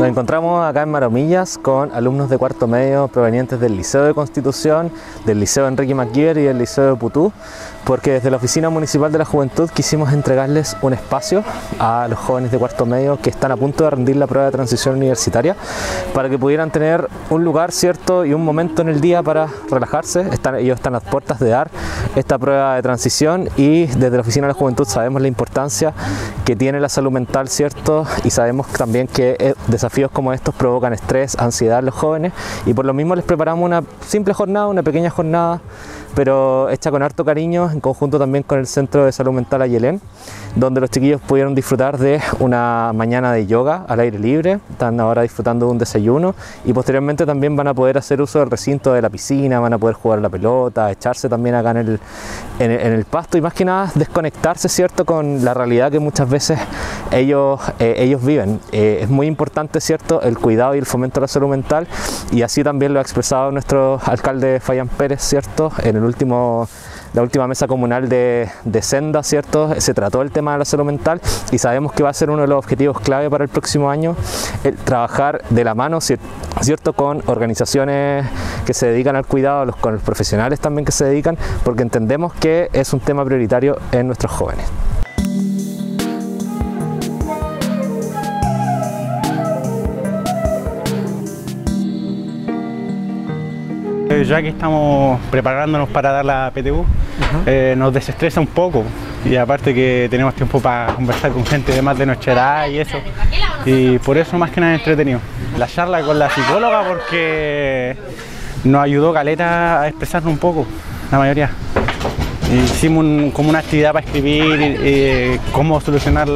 Nos encontramos acá en Maromillas con alumnos de cuarto medio provenientes del Liceo de Constitución, del Liceo Enrique McGiver y del Liceo de Putú, porque desde la Oficina Municipal de la Juventud quisimos entregarles un espacio a los jóvenes de cuarto medio que están a punto de rendir la prueba de transición universitaria para que pudieran tener un lugar cierto y un momento en el día para relajarse. Están, ellos están a las puertas de dar esta prueba de transición y desde la Oficina de la Juventud sabemos la importancia que tiene la salud mental, cierto, y sabemos también que eh, desafíos como estos provocan estrés, ansiedad en los jóvenes y por lo mismo les preparamos una simple jornada, una pequeña jornada pero hecha con harto cariño, en conjunto también con el Centro de Salud Mental Ayelén, donde los chiquillos pudieron disfrutar de una mañana de yoga al aire libre, están ahora disfrutando de un desayuno y posteriormente también van a poder hacer uso del recinto de la piscina, van a poder jugar la pelota, echarse también acá en el, en el, pasto y más que nada desconectarse, ¿cierto?, con la realidad que muchas veces ellos, eh, ellos viven. Eh, es muy importante, ¿cierto?, el cuidado y el fomento de la salud mental y así también lo ha expresado nuestro alcalde Fayán Pérez, ¿cierto?, en el último la última mesa comunal de, Senda, ¿cierto? Se trató el tema de la salud mental y sabemos que va a ser uno de los objetivos clave para el próximo año, el trabajar de la mano, ¿cierto? Con organizaciones que se dedican al cuidado, con los profesionales también que se dedican, porque entendemos que es un tema prioritario en nuestros jóvenes. Ya que estamos preparándonos para dar la PTU, eh, nos desestresa un poco y aparte que tenemos tiempo para conversar con gente de más de nuestra edad y eso. Y por eso más que nada entretenido. La charla con la psicóloga porque nos ayudó Caleta a expresarnos un poco, la mayoría. Hicimos como una actividad para escribir eh, cómo solucionar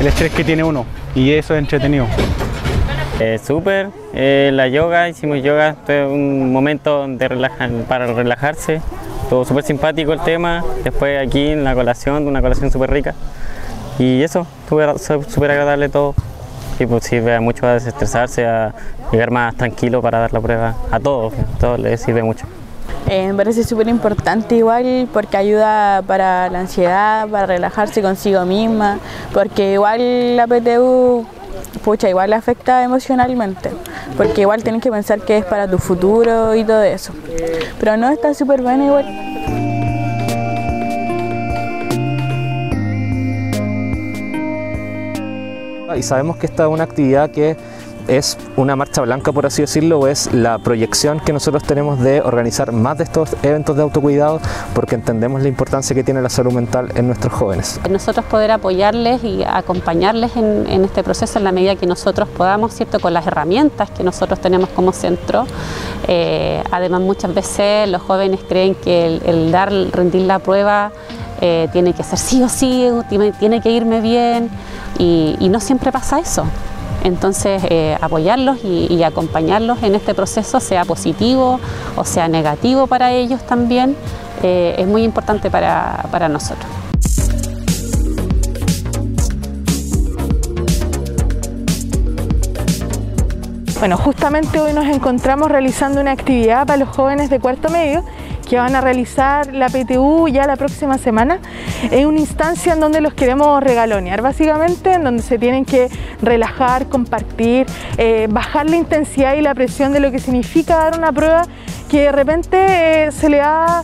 el estrés que tiene uno y eso es entretenido. Eh, Súper, eh, la yoga, hicimos yoga, fue un momento de para relajarse, todo súper simpático el tema, después aquí en la colación, una colación súper rica. Y eso, súper agradable todo. Y pues sirve mucho a desestresarse, a llegar más tranquilo para dar la prueba, a todos, a todos sirve mucho. Eh, me parece súper importante igual porque ayuda para la ansiedad, para relajarse consigo misma, porque igual la PTU pucha, igual afecta emocionalmente, porque igual tienes que pensar que es para tu futuro y todo eso. Pero no, está súper bueno igual. Y sabemos que esta es una actividad que es una marcha blanca, por así decirlo, o es la proyección que nosotros tenemos de organizar más de estos eventos de autocuidado porque entendemos la importancia que tiene la salud mental en nuestros jóvenes. Nosotros poder apoyarles y acompañarles en, este proceso en la medida que nosotros podamos, ¿cierto? con las herramientas que nosotros tenemos como centro. Eh, además, muchas veces los jóvenes creen que el, dar, rendir la prueba eh, tiene que ser sí o sí, tiene que irme bien y no siempre pasa eso. Entonces, eh, apoyarlos y, acompañarlos en este proceso, sea positivo o sea negativo para ellos también, eh, es muy importante para, para nosotros. Bueno, justamente hoy nos encontramos realizando una actividad para los jóvenes de cuarto medio que van a realizar la PTU ya la próxima semana. Es una instancia en donde los queremos regalonear, básicamente, en donde se tienen que relajar, compartir, eh, bajar la intensidad y la presión de lo que significa dar una prueba que de repente eh, se le da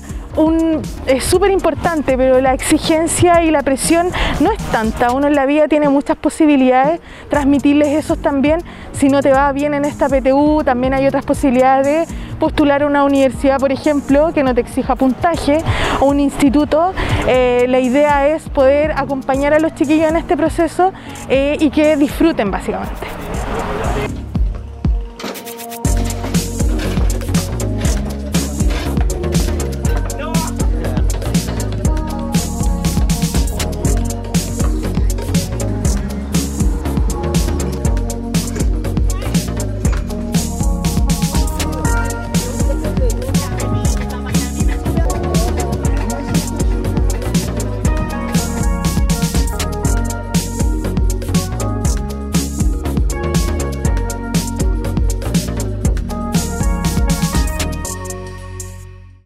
es súper importante, pero la exigencia y la presión no es tanta. Uno en la vida tiene muchas posibilidades, transmitirles eso también. Si no te va bien en esta PTU, también hay otras posibilidades de postular a una universidad, por ejemplo, que no te exija puntaje, o un instituto. Eh, la idea es poder acompañar a los chiquillos en este proceso eh, y que disfruten básicamente.